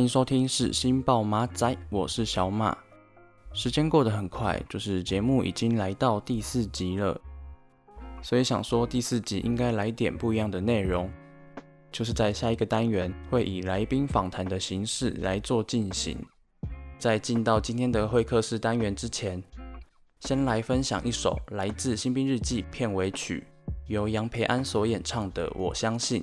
欢迎收听是新报马仔，我是小马。时间过得很快，就是节目已经来到第四集了。所以想说第四集应该来点不一样的内容，就是在下一个单元会以来宾访谈的形式来做进行。在进到今天的会客室单元之前，先来分享一首来自《新兵日记》片尾曲，由杨培安所演唱的《我相信》。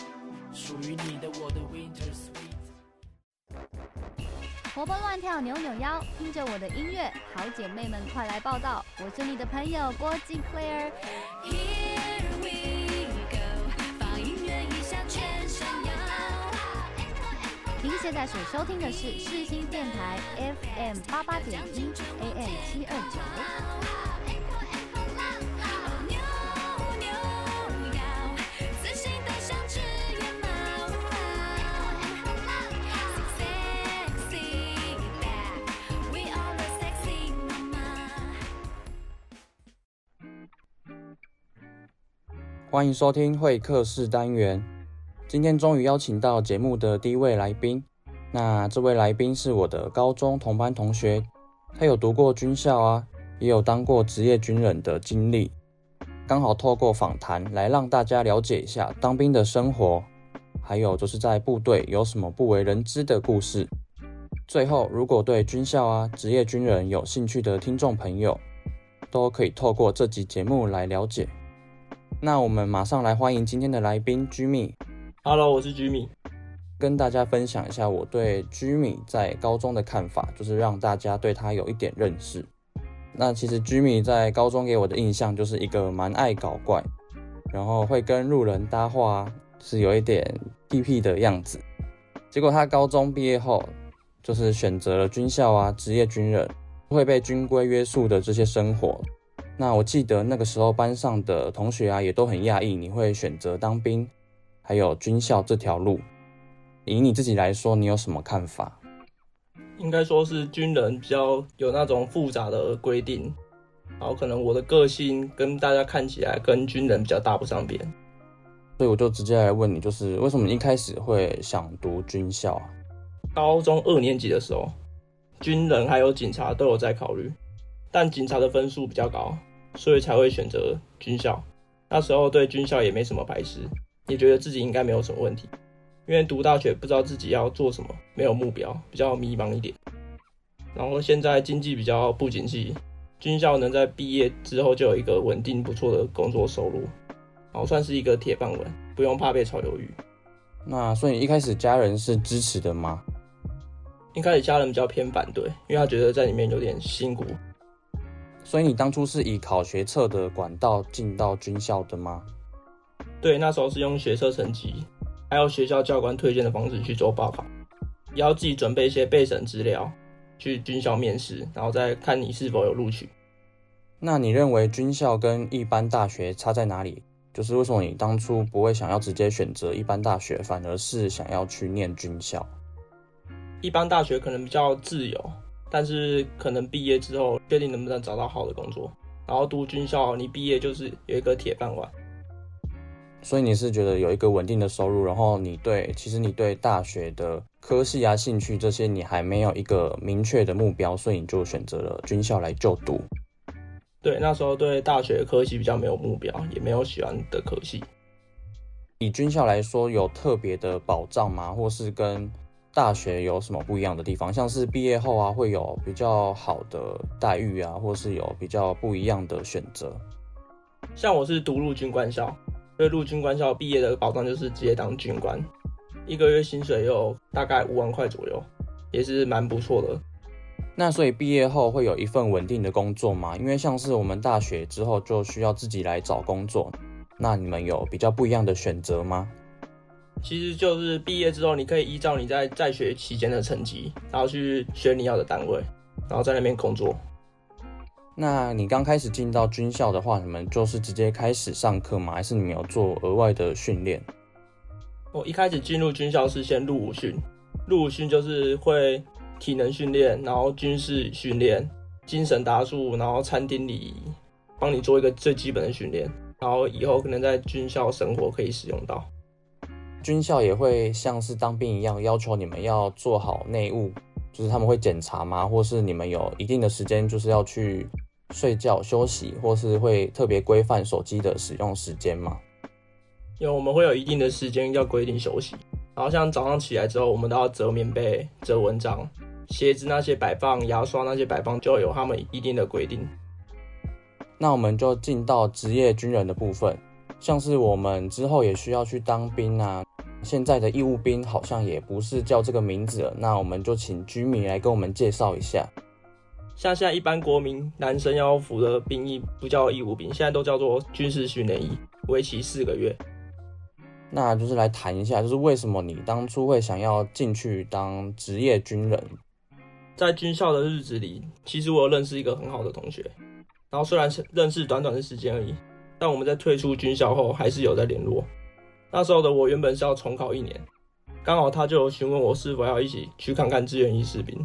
属于你的我的 Winter Sweet。活蹦乱跳，扭扭腰，听着我的音乐，好姐妹们快来报道！我是你的朋友郭静 Claire。Here we go，放音乐一下全身摇。您现在所收听的是世新电台 FM 八八点一 AM 七二九。欢迎收听会客室单元。今天终于邀请到节目的第一位来宾。那这位来宾是我的高中同班同学，他有读过军校啊，也有当过职业军人的经历。刚好透过访谈来让大家了解一下当兵的生活，还有就是在部队有什么不为人知的故事。最后，如果对军校啊、职业军人有兴趣的听众朋友，都可以透过这集节目来了解。那我们马上来欢迎今天的来宾 Jimmy。Hello，我是 Jimmy，跟大家分享一下我对 Jimmy 在高中的看法，就是让大家对他有一点认识。那其实 Jimmy 在高中给我的印象就是一个蛮爱搞怪，然后会跟路人搭话，是有一点屁屁的样子。结果他高中毕业后，就是选择了军校啊，职业军人，会被军规约束的这些生活。那我记得那个时候班上的同学啊，也都很讶异你会选择当兵，还有军校这条路。以你自己来说，你有什么看法？应该说是军人比较有那种复杂的规定，然后可能我的个性跟大家看起来跟军人比较搭不上边，所以我就直接来问你，就是为什么一开始会想读军校啊？高中二年级的时候，军人还有警察都有在考虑，但警察的分数比较高。所以才会选择军校。那时候对军校也没什么排斥，也觉得自己应该没有什么问题。因为读大学不知道自己要做什么，没有目标，比较迷茫一点。然后现在经济比较不景气，军校能在毕业之后就有一个稳定不错的工作收入，然后算是一个铁饭碗，不用怕被炒鱿鱼。那所以一开始家人是支持的吗？一开始家人比较偏反对，因为他觉得在里面有点辛苦。所以你当初是以考学测的管道进到军校的吗？对，那时候是用学测成绩，还有学校教官推荐的方式去做报考，也要自己准备一些备审资料，去军校面试，然后再看你是否有录取。那你认为军校跟一般大学差在哪里？就是为什么你当初不会想要直接选择一般大学，反而是想要去念军校？一般大学可能比较自由。但是可能毕业之后，确定能不能找到好的工作。然后读军校，你毕业就是有一个铁饭碗。所以你是觉得有一个稳定的收入，然后你对其实你对大学的科系啊、兴趣这些，你还没有一个明确的目标，所以你就选择了军校来就读。对，那时候对大学科系比较没有目标，也没有喜欢的科系。以军校来说，有特别的保障吗？或是跟大学有什么不一样的地方？像是毕业后啊，会有比较好的待遇啊，或是有比较不一样的选择。像我是读陆军官校，所以陆军官校毕业的保障就是直接当军官，一个月薪水有大概五万块左右，也是蛮不错的。那所以毕业后会有一份稳定的工作吗？因为像是我们大学之后就需要自己来找工作，那你们有比较不一样的选择吗？其实就是毕业之后，你可以依照你在在学期间的成绩，然后去选你要的单位，然后在那边工作。那你刚开始进到军校的话，你们就是直接开始上课吗？还是你们有做额外的训练？我一开始进入军校是先入伍训，入伍训就是会体能训练，然后军事训练、精神达数，然后餐厅礼仪帮你做一个最基本的训练，然后以后可能在军校生活可以使用到。军校也会像是当兵一样，要求你们要做好内务，就是他们会检查吗？或是你们有一定的时间，就是要去睡觉休息，或是会特别规范手机的使用时间吗？因为我们会有一定的时间要规定休息，然后像早上起来之后，我们都要折棉被、折蚊帐，鞋子那些摆放、牙刷那些摆放，就有他们一定的规定。那我们就进到职业军人的部分，像是我们之后也需要去当兵啊。现在的义务兵好像也不是叫这个名字了，那我们就请居民来跟我们介绍一下。像现在一般国民男生要服的兵役不叫义务兵，现在都叫做军事训练役，为期四个月。那就是来谈一下，就是为什么你当初会想要进去当职业军人？在军校的日子里，其实我有认识一个很好的同学，然后虽然是认识短短的时间而已，但我们在退出军校后还是有在联络。那时候的我原本是要重考一年，刚好他就有询问我是否要一起去看看志愿役士兵，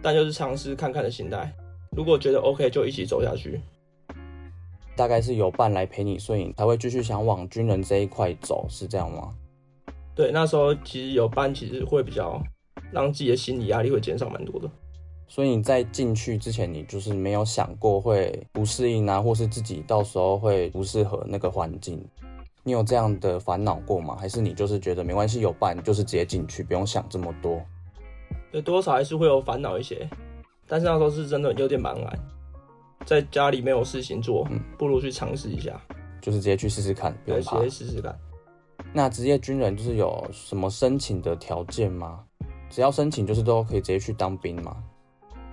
但就是尝试看看的心态，如果觉得 OK 就一起走下去。大概是有伴来陪你，所以你才会继续想往军人这一块走，是这样吗？对，那时候其实有伴，其实会比较让自己的心理压力会减少蛮多的。所以你在进去之前，你就是没有想过会不适应啊，或是自己到时候会不适合那个环境。你有这样的烦恼过吗？还是你就是觉得没关系，有伴就是直接进去，不用想这么多？对，多少还是会有烦恼一些，但是那时候是真的有点茫然，在家里没有事情做，嗯，不如去尝试一下，就是直接去试试看，不用怕，直接试试看。那职业军人就是有什么申请的条件吗？只要申请就是都可以直接去当兵吗？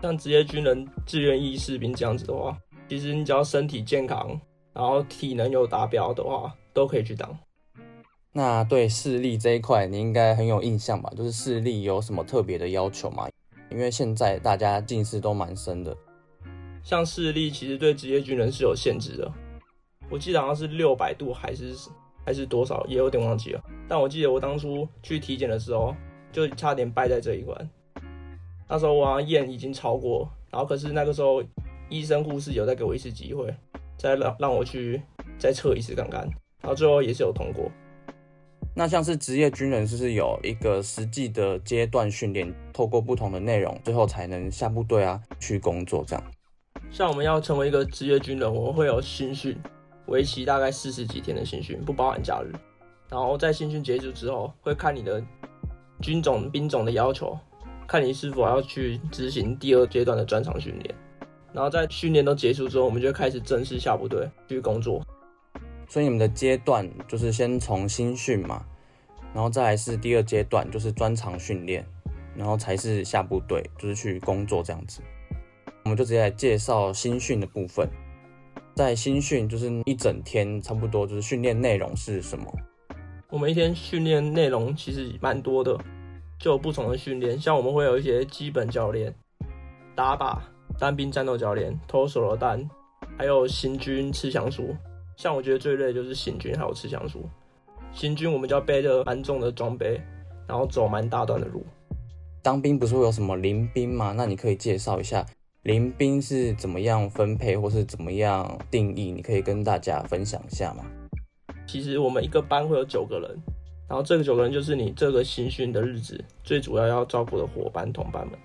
像职业军人、志愿役士兵这样子的话，其实你只要身体健康，然后体能有达标的话。都可以去当。那对视力这一块，你应该很有印象吧？就是视力有什么特别的要求吗？因为现在大家近视都蛮深的。像视力，其实对职业军人是有限制的。我记得好像是六百度，还是还是多少，也有点忘记了。但我记得我当初去体检的时候，就差点败在这一关。那时候我好像验已经超过，然后可是那个时候医生护士有再给我一次机会，再让让我去再测一次看看。然后最后也是有通过。那像是职业军人，是不是有一个实际的阶段训练，透过不同的内容，最后才能下部队啊，去工作这样？像我们要成为一个职业军人，我们会有新训，为期大概四十几天的新训，不包含假日。然后在新训结束之后，会看你的军种、兵种的要求，看你是否要去执行第二阶段的专场训练。然后在训练都结束之后，我们就开始正式下部队去工作。所以你们的阶段就是先从新训嘛，然后再来是第二阶段，就是专长训练，然后才是下部队，就是去工作这样子。我们就直接来介绍新训的部分。在新训就是一整天，差不多就是训练内容是什么？我们一天训练内容其实蛮多的，就有不同的训练，像我们会有一些基本教练、打靶、单兵战斗教练、投手榴弹，还有行军刺枪术。像我觉得最累的就是行军，还有刺枪术。行军我们就要背着蛮重的装备，然后走蛮大段的路。当兵不是会有什么临兵吗？那你可以介绍一下临兵是怎么样分配，或是怎么样定义？你可以跟大家分享一下吗？其实我们一个班会有九个人，然后这个九个人就是你这个新训的日子最主要要照顾的伙伴同伴们。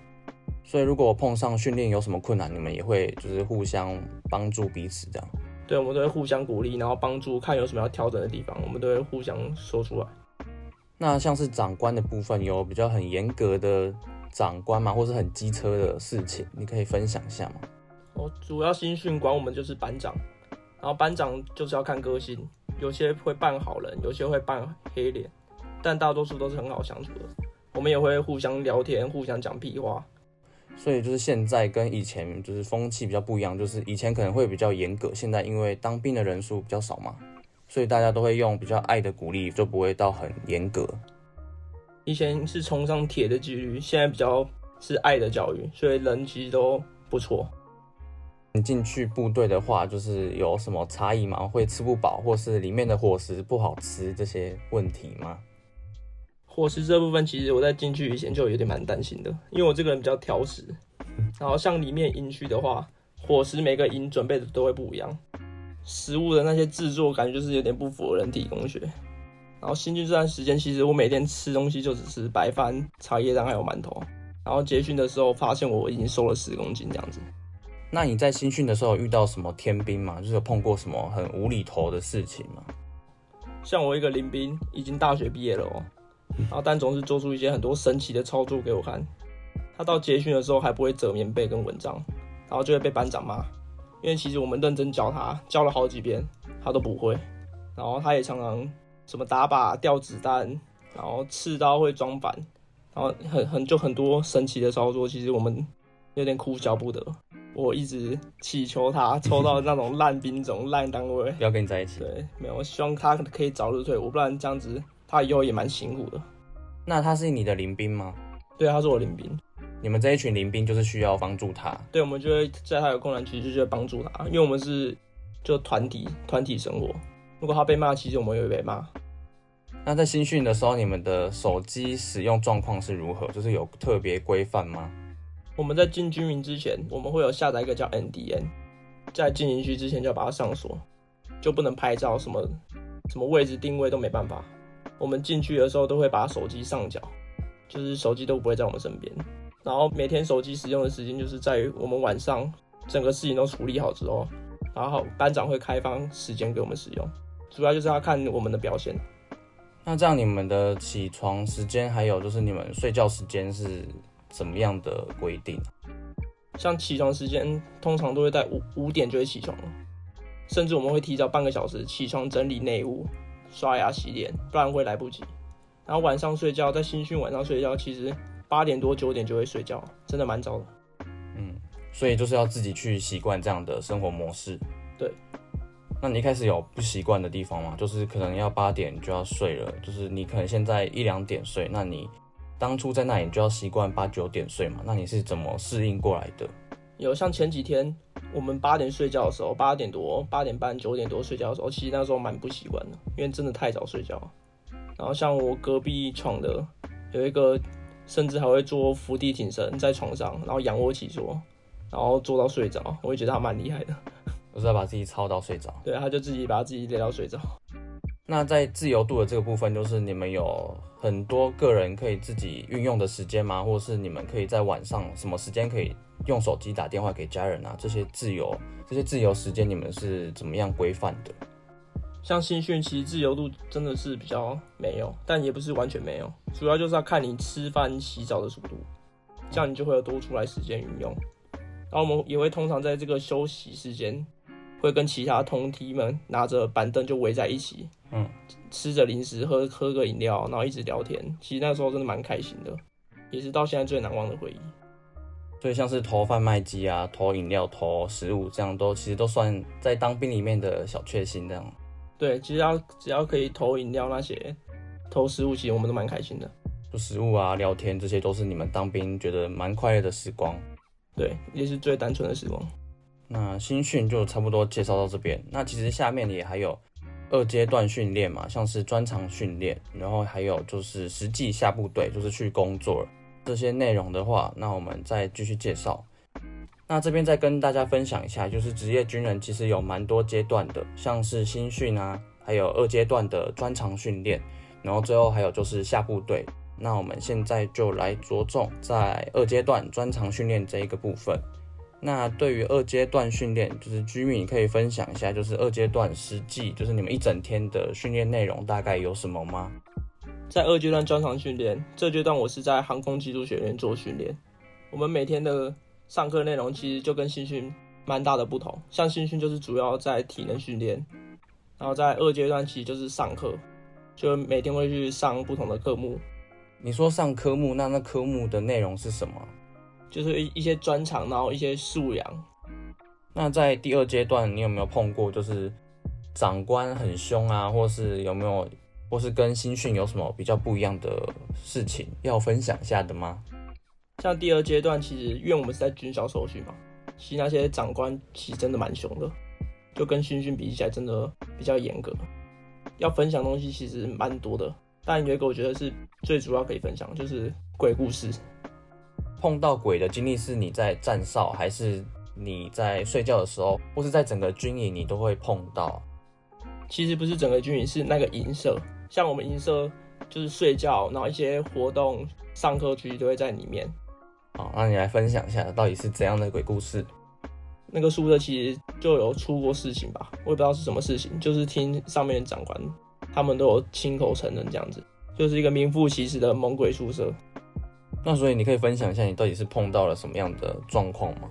所以如果碰上训练有什么困难，你们也会就是互相帮助彼此这样。对，我们都会互相鼓励，然后帮助，看有什么要调整的地方，我们都会互相说出来。那像是长官的部分，有比较很严格的长官嘛？或是很机车的事情，你可以分享一下吗？哦，主要新训管我们就是班长，然后班长就是要看个性，有些会扮好人，有些会扮黑脸，但大多数都是很好相处的。我们也会互相聊天，互相讲屁话。所以就是现在跟以前就是风气比较不一样，就是以前可能会比较严格，现在因为当兵的人数比较少嘛，所以大家都会用比较爱的鼓励，就不会到很严格。以前是崇尚铁的纪律，现在比较是爱的教育，所以人其实都不错。你进去部队的话，就是有什么差异吗？会吃不饱，或是里面的伙食不好吃这些问题吗？伙食这部分，其实我在进去以前就有点蛮担心的，因为我这个人比较挑食。然后像里面营区的话，伙食每个营准备的都会不一样，食物的那些制作感觉就是有点不符合人体工学。然后新训这段时间，其实我每天吃东西就只吃白饭、茶叶蛋还有馒头。然后结训的时候，发现我已经瘦了十公斤这样子。那你在新训的时候有遇到什么天兵吗？就是有碰过什么很无厘头的事情吗？像我一个林兵，已经大学毕业了哦，然后但总是做出一些很多神奇的操作给我看。他到结训的时候还不会折棉被跟蚊帐，然后就会被班长骂，因为其实我们认真教他，教了好几遍，他都不会。然后他也常常什么打靶、掉子弹，然后刺刀会装反，然后很很就很多神奇的操作，其实我们有点哭笑不得。我一直祈求他 抽到那种烂兵种、烂单位，不要跟你在一起。对，没有，我希望他可以早日退伍，不然这样子他以后也蛮辛苦的。那他是你的邻兵吗？对，他是我邻兵。你们这一群邻兵就是需要帮助他。对，我们就会在他有困难期就会帮助他，因为我们是就团体团体生活。如果他被骂，其实我们也会被骂。那在新训的时候，你们的手机使用状况是如何？就是有特别规范吗？我们在进军营之前，我们会有下载一个叫 NDN，在进营区之前就要把它上锁，就不能拍照，什么什么位置定位都没办法。我们进去的时候都会把手机上缴，就是手机都不会在我们身边。然后每天手机使用的时间就是在于我们晚上整个事情都处理好之后，然后班长会开放时间给我们使用，主要就是要看我们的表现。那这样你们的起床时间还有就是你们睡觉时间是？怎么样的规定？像起床时间，通常都会在五五点就会起床了，甚至我们会提早半个小时起床整理内务、刷牙洗脸，不然会来不及。然后晚上睡觉，在新训晚上睡觉，其实八点多九点就会睡觉，真的蛮早的。嗯，所以就是要自己去习惯这样的生活模式。对。那你一开始有不习惯的地方吗？就是可能要八点就要睡了，就是你可能现在一两点睡，那你。当初在那里就要习惯八九点睡嘛，那你是怎么适应过来的？有像前几天我们八点睡觉的时候，八点多、八点半、九点多睡觉的时候，其实那时候蛮不习惯的，因为真的太早睡觉。然后像我隔壁床的有一个，甚至还会做伏地挺身在床上，然后仰卧起坐，然后做到睡着，我也觉得他蛮厉害的。我是要把自己操到睡着。对，他就自己把自己累到睡着。那在自由度的这个部分，就是你们有。很多个人可以自己运用的时间吗？或者是你们可以在晚上什么时间可以用手机打电话给家人啊？这些自由，这些自由时间你们是怎么样规范的？像新训其实自由度真的是比较没有，但也不是完全没有，主要就是要看你吃饭、洗澡的速度，这样你就会有多出来时间运用。然后我们也会通常在这个休息时间，会跟其他同梯们拿着板凳就围在一起，嗯。吃着零食，喝喝个饮料，然后一直聊天。其实那时候真的蛮开心的，也是到现在最难忘的回忆。所以像是投贩卖机啊，投饮料、投食物，这样都其实都算在当兵里面的小确幸这样。对，其实要只要可以投饮料那些，投食物，其实我们都蛮开心的。就食物啊，聊天，这些都是你们当兵觉得蛮快乐的时光。对，也是最单纯的时光。那新训就差不多介绍到这边。那其实下面也还有。二阶段训练嘛，像是专长训练，然后还有就是实际下部队，就是去工作这些内容的话，那我们再继续介绍。那这边再跟大家分享一下，就是职业军人其实有蛮多阶段的，像是新训啊，还有二阶段的专长训练，然后最后还有就是下部队。那我们现在就来着重在二阶段专长训练这一个部分。那对于二阶段训练，就是居民可以分享一下，就是二阶段实际就是你们一整天的训练内容大概有什么吗？在二阶段专长训练，这阶段我是在航空技术学院做训练。我们每天的上课内容其实就跟新训蛮大的不同，像新训就是主要在体能训练，然后在二阶段其实就是上课，就每天会去上不同的科目。你说上科目，那那科目的内容是什么？就是一些专长，然后一些素养。那在第二阶段，你有没有碰过就是长官很凶啊，或是有没有，或是跟新训有什么比较不一样的事情要分享一下的吗？像第二阶段，其实因为我们是在军校受训嘛，其实那些长官其实真的蛮凶的，就跟新训比起来，真的比较严格。要分享东西其实蛮多的，但有一个我觉得是最主要可以分享，就是鬼故事。碰到鬼的经历是你在站哨，还是你在睡觉的时候，或是在整个军营你都会碰到？其实不是整个军营，是那个营舍，像我们营舍就是睡觉，然后一些活动、上课区都会在里面。好，那你来分享一下，到底是怎样的鬼故事？那个宿舍其实就有出过事情吧，我也不知道是什么事情，就是听上面的长官他们都有亲口承认这样子，就是一个名副其实的猛鬼宿舍。那所以你可以分享一下，你到底是碰到了什么样的状况吗？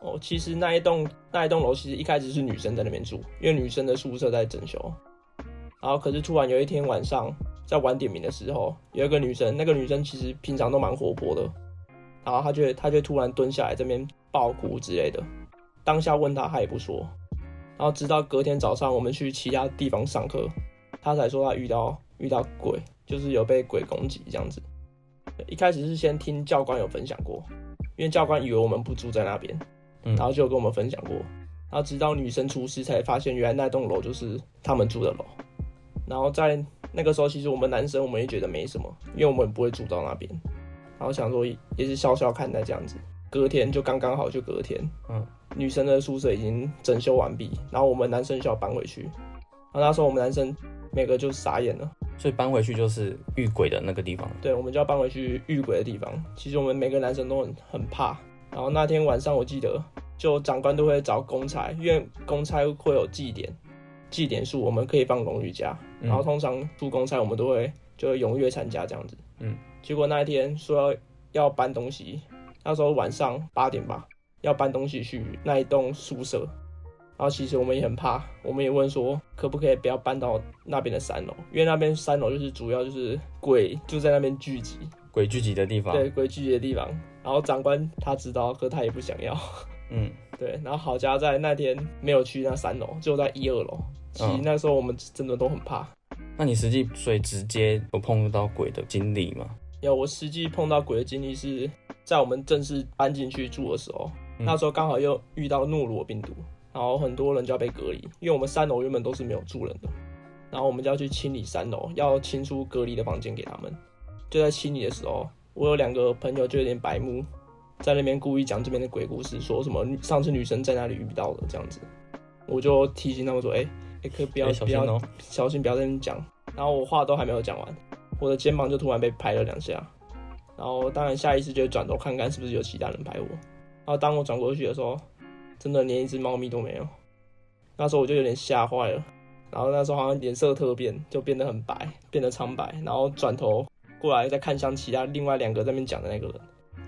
哦，其实那一栋那一栋楼其实一开始是女生在那边住，因为女生的宿舍在整修。然后可是突然有一天晚上在晚点名的时候，有一个女生，那个女生其实平常都蛮活泼的，然后她就她就突然蹲下来这边爆哭之类的。当下问她，她也不说。然后直到隔天早上我们去其他地方上课，她才说她遇到遇到鬼，就是有被鬼攻击这样子。一开始是先听教官有分享过，因为教官以为我们不住在那边。然后就跟我们分享过，然后直到女生出事才发现，原来那栋楼就是他们住的楼。然后在那个时候，其实我们男生我们也觉得没什么，因为我们不会住到那边。然后想说也是笑笑看待这样子。隔天就刚刚好，就隔天，嗯，女生的宿舍已经整修完毕，然后我们男生就要搬回去。然后那时候我们男生每个就傻眼了，所以搬回去就是遇鬼的那个地方。对，我们就要搬回去遇鬼的地方。其实我们每个男生都很很怕。然后那天晚上，我记得就长官都会找公差，因为公差会有祭典，祭典数我们可以放荣誉假。然后通常出公差，我们都会就会踊跃参加这样子。嗯。结果那一天说要要搬东西，那时候晚上八点吧，要搬东西去那一栋宿舍。然后其实我们也很怕，我们也问说可不可以不要搬到那边的三楼，因为那边三楼就是主要就是鬼就在那边聚集。鬼聚集的地方，对，鬼聚集的地方。然后长官他知道，可他也不想要。嗯，对。然后郝家在那天没有去那三楼，就在一二楼。其实那时候我们真的都很怕。嗯、那你实际所以直接有碰到鬼的经历吗？有，我实际碰到鬼的经历是在我们正式搬进去住的时候，嗯、那时候刚好又遇到诺罗病毒，然后很多人就要被隔离，因为我们三楼原本都是没有住人的，然后我们就要去清理三楼，要清出隔离的房间给他们。就在清理的时候，我有两个朋友就有点白目，在那边故意讲这边的鬼故事，说什么上次女生在哪里遇到的这样子，我就提醒他们说，哎、欸，哎、欸，可以不要、欸、小心、喔、不要小心，不要在那边讲。然后我话都还没有讲完，我的肩膀就突然被拍了两下，然后当然下意识就转头看看是不是有其他人拍我。然后当我转过去的时候，真的连一只猫咪都没有。那时候我就有点吓坏了，然后那时候好像脸色特变，就变得很白，变得苍白，然后转头。过来再看向其他另外两个在那边讲的那个人，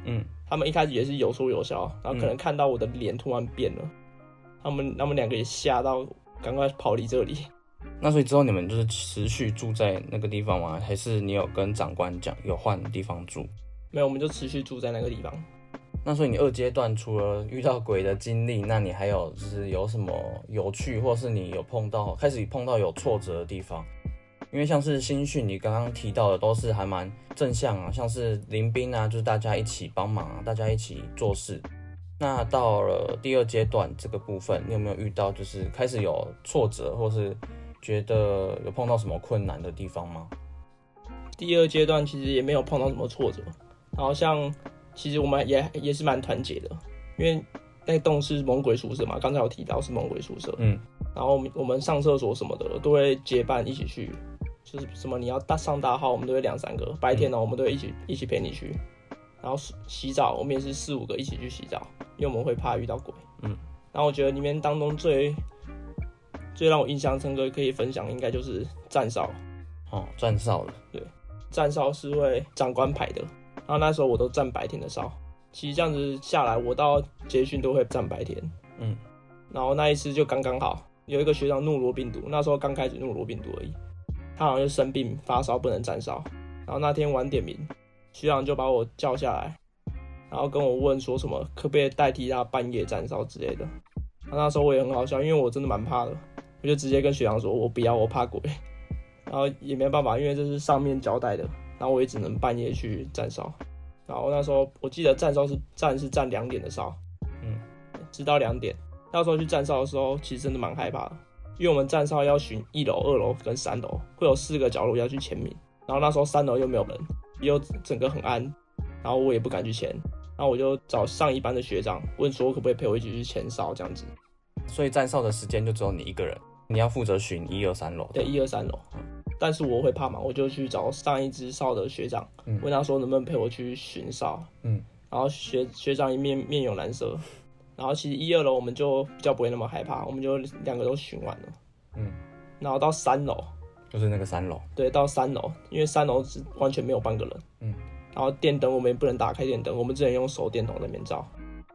嗯，他们一开始也是有说有笑，然后可能看到我的脸突然变了，嗯、他们他们两个也吓到，赶快跑离这里。那所以之后你们就是持续住在那个地方吗？还是你有跟长官讲有换地方住？没有，我们就持续住在那个地方。那所以你二阶段除了遇到鬼的经历，那你还有就是有什么有趣，或是你有碰到开始碰到有挫折的地方？因为像是新训，你刚刚提到的都是还蛮正向啊，像是临兵啊，就是大家一起帮忙啊，大家一起做事。那到了第二阶段这个部分，你有没有遇到就是开始有挫折，或是觉得有碰到什么困难的地方吗？第二阶段其实也没有碰到什么挫折，然后像其实我们也也是蛮团结的，因为那栋是猛鬼宿舍嘛，刚才有提到是猛鬼宿舍，嗯，然后我们我们上厕所什么的都会结伴一起去。就是什么你要大上大号，我们都会两三个。白天呢，我们都会一起一起陪你去。然后洗澡，我们也是四五个一起去洗澡，因为我们会怕遇到鬼。嗯。然后我觉得里面当中最最让我印象深刻可以分享，应该就是站哨。哦，站哨了。对，站哨是会长官排的。然后那时候我都站白天的哨。其实这样子下来，我到结训都会站白天。嗯。然后那一次就刚刚好，有一个学长诺罗病毒，那时候刚开始诺罗病毒而已。他好像就生病发烧不能站哨，然后那天晚点名，学长就把我叫下来，然后跟我问说什么可不可以代替他半夜站哨之类的。那时候我也很好笑，因为我真的蛮怕的，我就直接跟学长说我不要，我怕鬼。然后也没办法，因为这是上面交代的，然后我也只能半夜去站哨。然后那时候我记得站哨是站是站两点的哨，嗯，直到两点。那时候去站哨的时候，其实真的蛮害怕的。因为我们站哨要巡一楼、二楼跟三楼，会有四个角落要去签名。然后那时候三楼又没有人，又整个很暗，然后我也不敢去前。然后我就找上一班的学长问说，可不可以陪我一起去前哨这样子。所以站哨的时间就只有你一个人，你要负责巡一二三楼。对，一二三楼。但是我会怕嘛，我就去找上一支哨的学长，嗯、问他说能不能陪我去巡哨。嗯，然后学学长一面面有难色，然后其实一二楼我们就比较不会那么害怕，我们就两个都巡完了。嗯，然后到三楼，就是那个三楼。对，到三楼，因为三楼是完全没有半个人。嗯，然后电灯我们也不能打开电灯，我们只能用手电筒在那边照，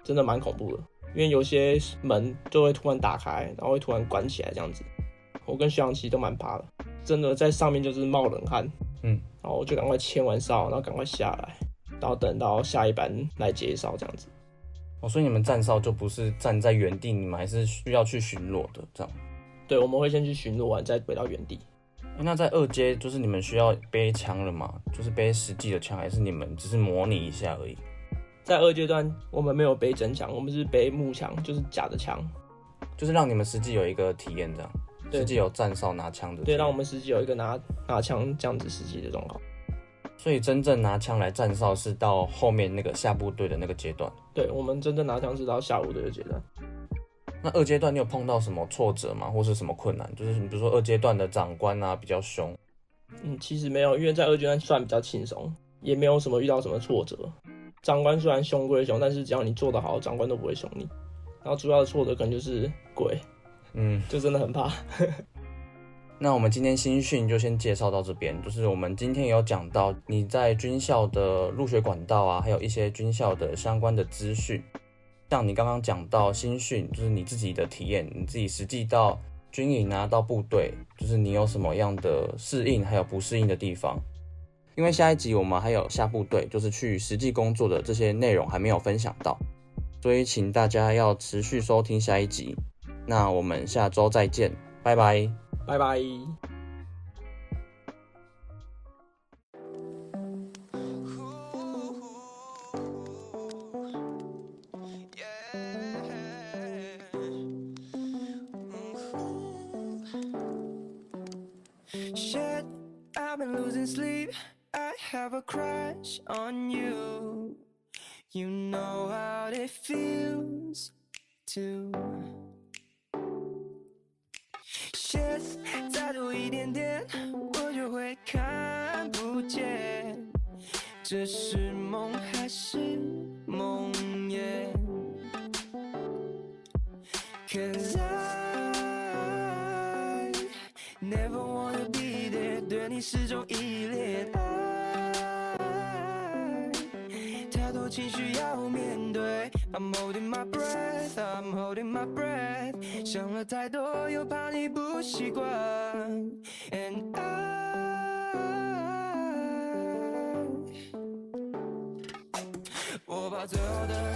真的蛮恐怖的。因为有些门就会突然打开，然后会突然关起来这样子。我跟徐阳其实都蛮怕的，真的在上面就是冒冷汗。嗯，然后我就赶快签完哨，然后赶快下来，然后等到下一班来接哨这样子。哦，所以你们站哨就不是站在原地，你们还是需要去巡逻的这样？对，我们会先去巡逻完再回到原地。那在二阶就是你们需要背枪了吗？就是背实际的枪，还是你们只是模拟一下而已？在二阶段，我们没有背真枪，我们是背木枪，就是假的枪，就是让你们实际有一个体验，这样，对实际有站哨拿枪的，对，让我们实际有一个拿拿枪这样子实际的状况。所以真正拿枪来站哨是到后面那个下部队的那个阶段。对，我们真正拿枪是到下部队的阶段。那二阶段你有碰到什么挫折吗？或是什么困难？就是你比如说二阶段的长官啊比较凶。嗯，其实没有，因为在二阶段算比较轻松，也没有什么遇到什么挫折。长官虽然凶归凶，但是只要你做得好，长官都不会凶你。然后主要的挫折可能就是鬼，嗯，就真的很怕。那我们今天新训就先介绍到这边，就是我们今天有讲到你在军校的入学管道啊，还有一些军校的相关的资讯。像你刚刚讲到新训，就是你自己的体验，你自己实际到军营啊，到部队，就是你有什么样的适应，还有不适应的地方。因为下一集我们还有下部队，就是去实际工作的这些内容还没有分享到，所以请大家要持续收听下一集。那我们下周再见，拜拜，拜拜。再多一点点，我就会看不见，这是梦还是梦魇？Cause I never wanna be there，对你始终 情绪要面对，I'm holding my breath，I'm holding my breath。想了太多，又怕你不习惯。And I，我把最好的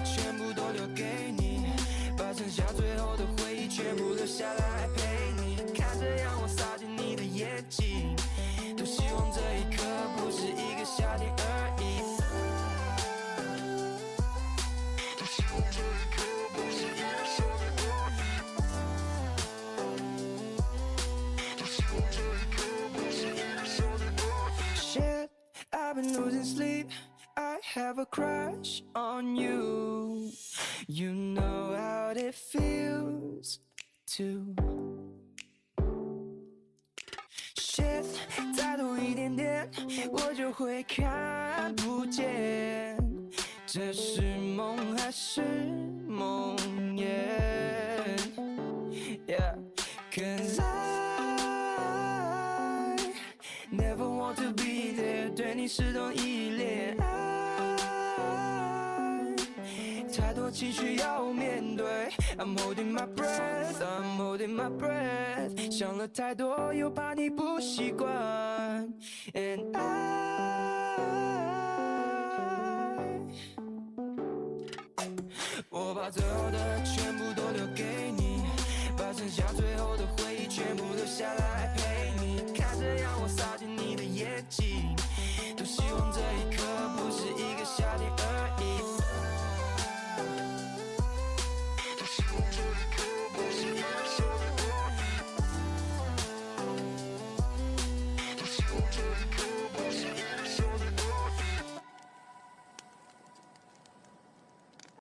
？Yeah，cause I never want to be there，对你始终依恋。爱太多情绪要面对，I'm holding my breath，I'm holding my breath。想了太多，又怕你不习惯。And I，我把最好的全部，下最后的回忆全部留下来陪。